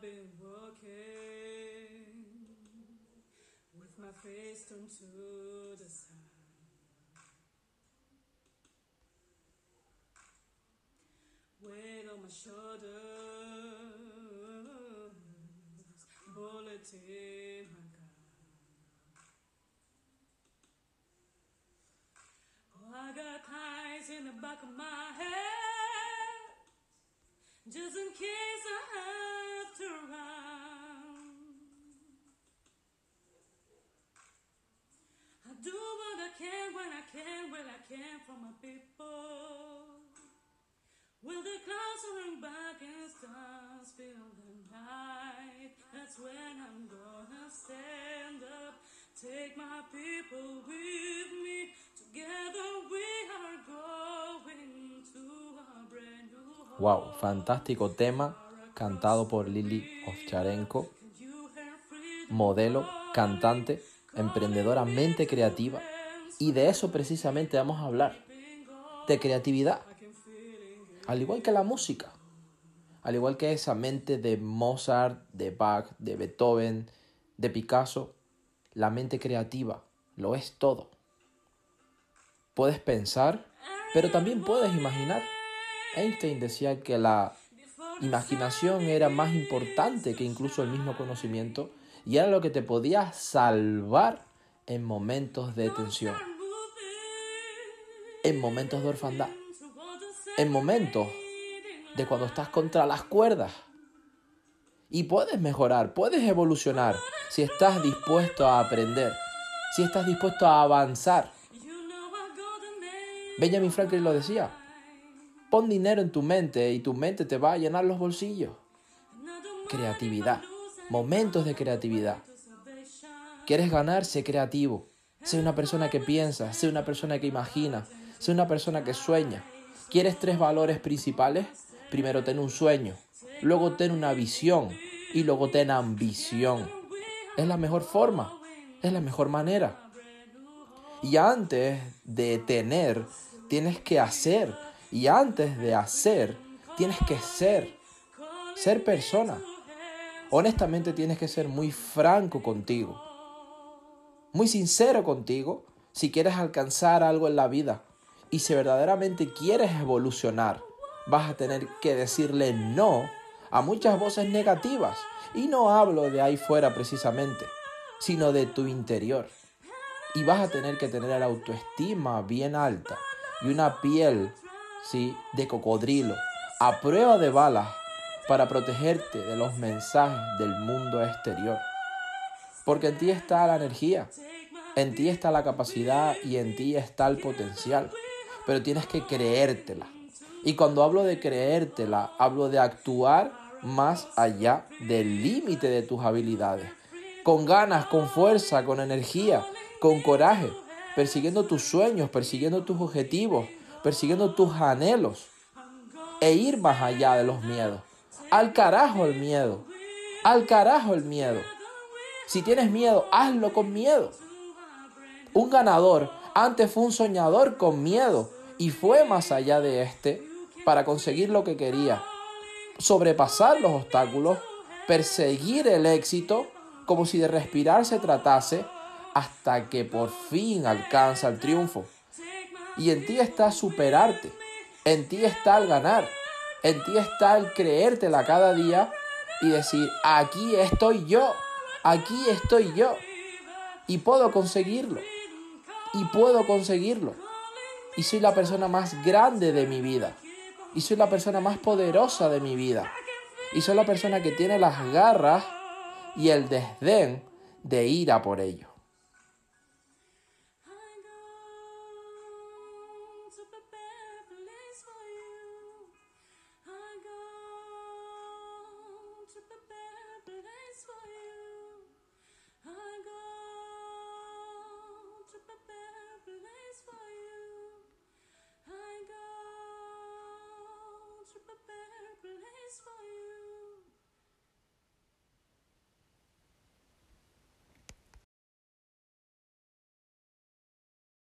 I've been walking with my face turned to the side. Weight on my shoulders, bullet in my gut. Oh, I got eyes in the back of my head, just in case my people. The clouds back and stars fill the night? That's when I'm gonna stand up. Take my people with me. Together we are going to a brand new home. Wow, fantástico tema cantado por Lili Ovcharenko, modelo, cantante, emprendedora, mente creativa. Y de eso precisamente vamos a hablar, de creatividad. Al igual que la música, al igual que esa mente de Mozart, de Bach, de Beethoven, de Picasso, la mente creativa lo es todo. Puedes pensar, pero también puedes imaginar. Einstein decía que la imaginación era más importante que incluso el mismo conocimiento y era lo que te podía salvar en momentos de tensión, en momentos de orfandad, en momentos de cuando estás contra las cuerdas. Y puedes mejorar, puedes evolucionar si estás dispuesto a aprender, si estás dispuesto a avanzar. Benjamin Franklin lo decía, pon dinero en tu mente y tu mente te va a llenar los bolsillos. Creatividad, momentos de creatividad. ¿Quieres ganar? Sé creativo. Sé una persona que piensa, sé una persona que imagina, sé una persona que sueña. ¿Quieres tres valores principales? Primero ten un sueño, luego ten una visión y luego ten ambición. Es la mejor forma, es la mejor manera. Y antes de tener, tienes que hacer. Y antes de hacer, tienes que ser. Ser persona. Honestamente tienes que ser muy franco contigo. Muy sincero contigo si quieres alcanzar algo en la vida. Y si verdaderamente quieres evolucionar, vas a tener que decirle no a muchas voces negativas. Y no hablo de ahí fuera precisamente, sino de tu interior. Y vas a tener que tener la autoestima bien alta y una piel, sí, de cocodrilo, a prueba de balas, para protegerte de los mensajes del mundo exterior. Porque en ti está la energía, en ti está la capacidad y en ti está el potencial. Pero tienes que creértela. Y cuando hablo de creértela, hablo de actuar más allá del límite de tus habilidades. Con ganas, con fuerza, con energía, con coraje, persiguiendo tus sueños, persiguiendo tus objetivos, persiguiendo tus anhelos. E ir más allá de los miedos. Al carajo el miedo. Al carajo el miedo. Si tienes miedo, hazlo con miedo. Un ganador antes fue un soñador con miedo y fue más allá de este para conseguir lo que quería. Sobrepasar los obstáculos, perseguir el éxito como si de respirar se tratase hasta que por fin alcanza el triunfo. Y en ti está superarte, en ti está el ganar, en ti está el creértela cada día y decir, aquí estoy yo, aquí estoy yo. Y puedo conseguirlo, y puedo conseguirlo. Y soy la persona más grande de mi vida, y soy la persona más poderosa de mi vida, y soy la persona que tiene las garras y el desdén de ir a por ello. super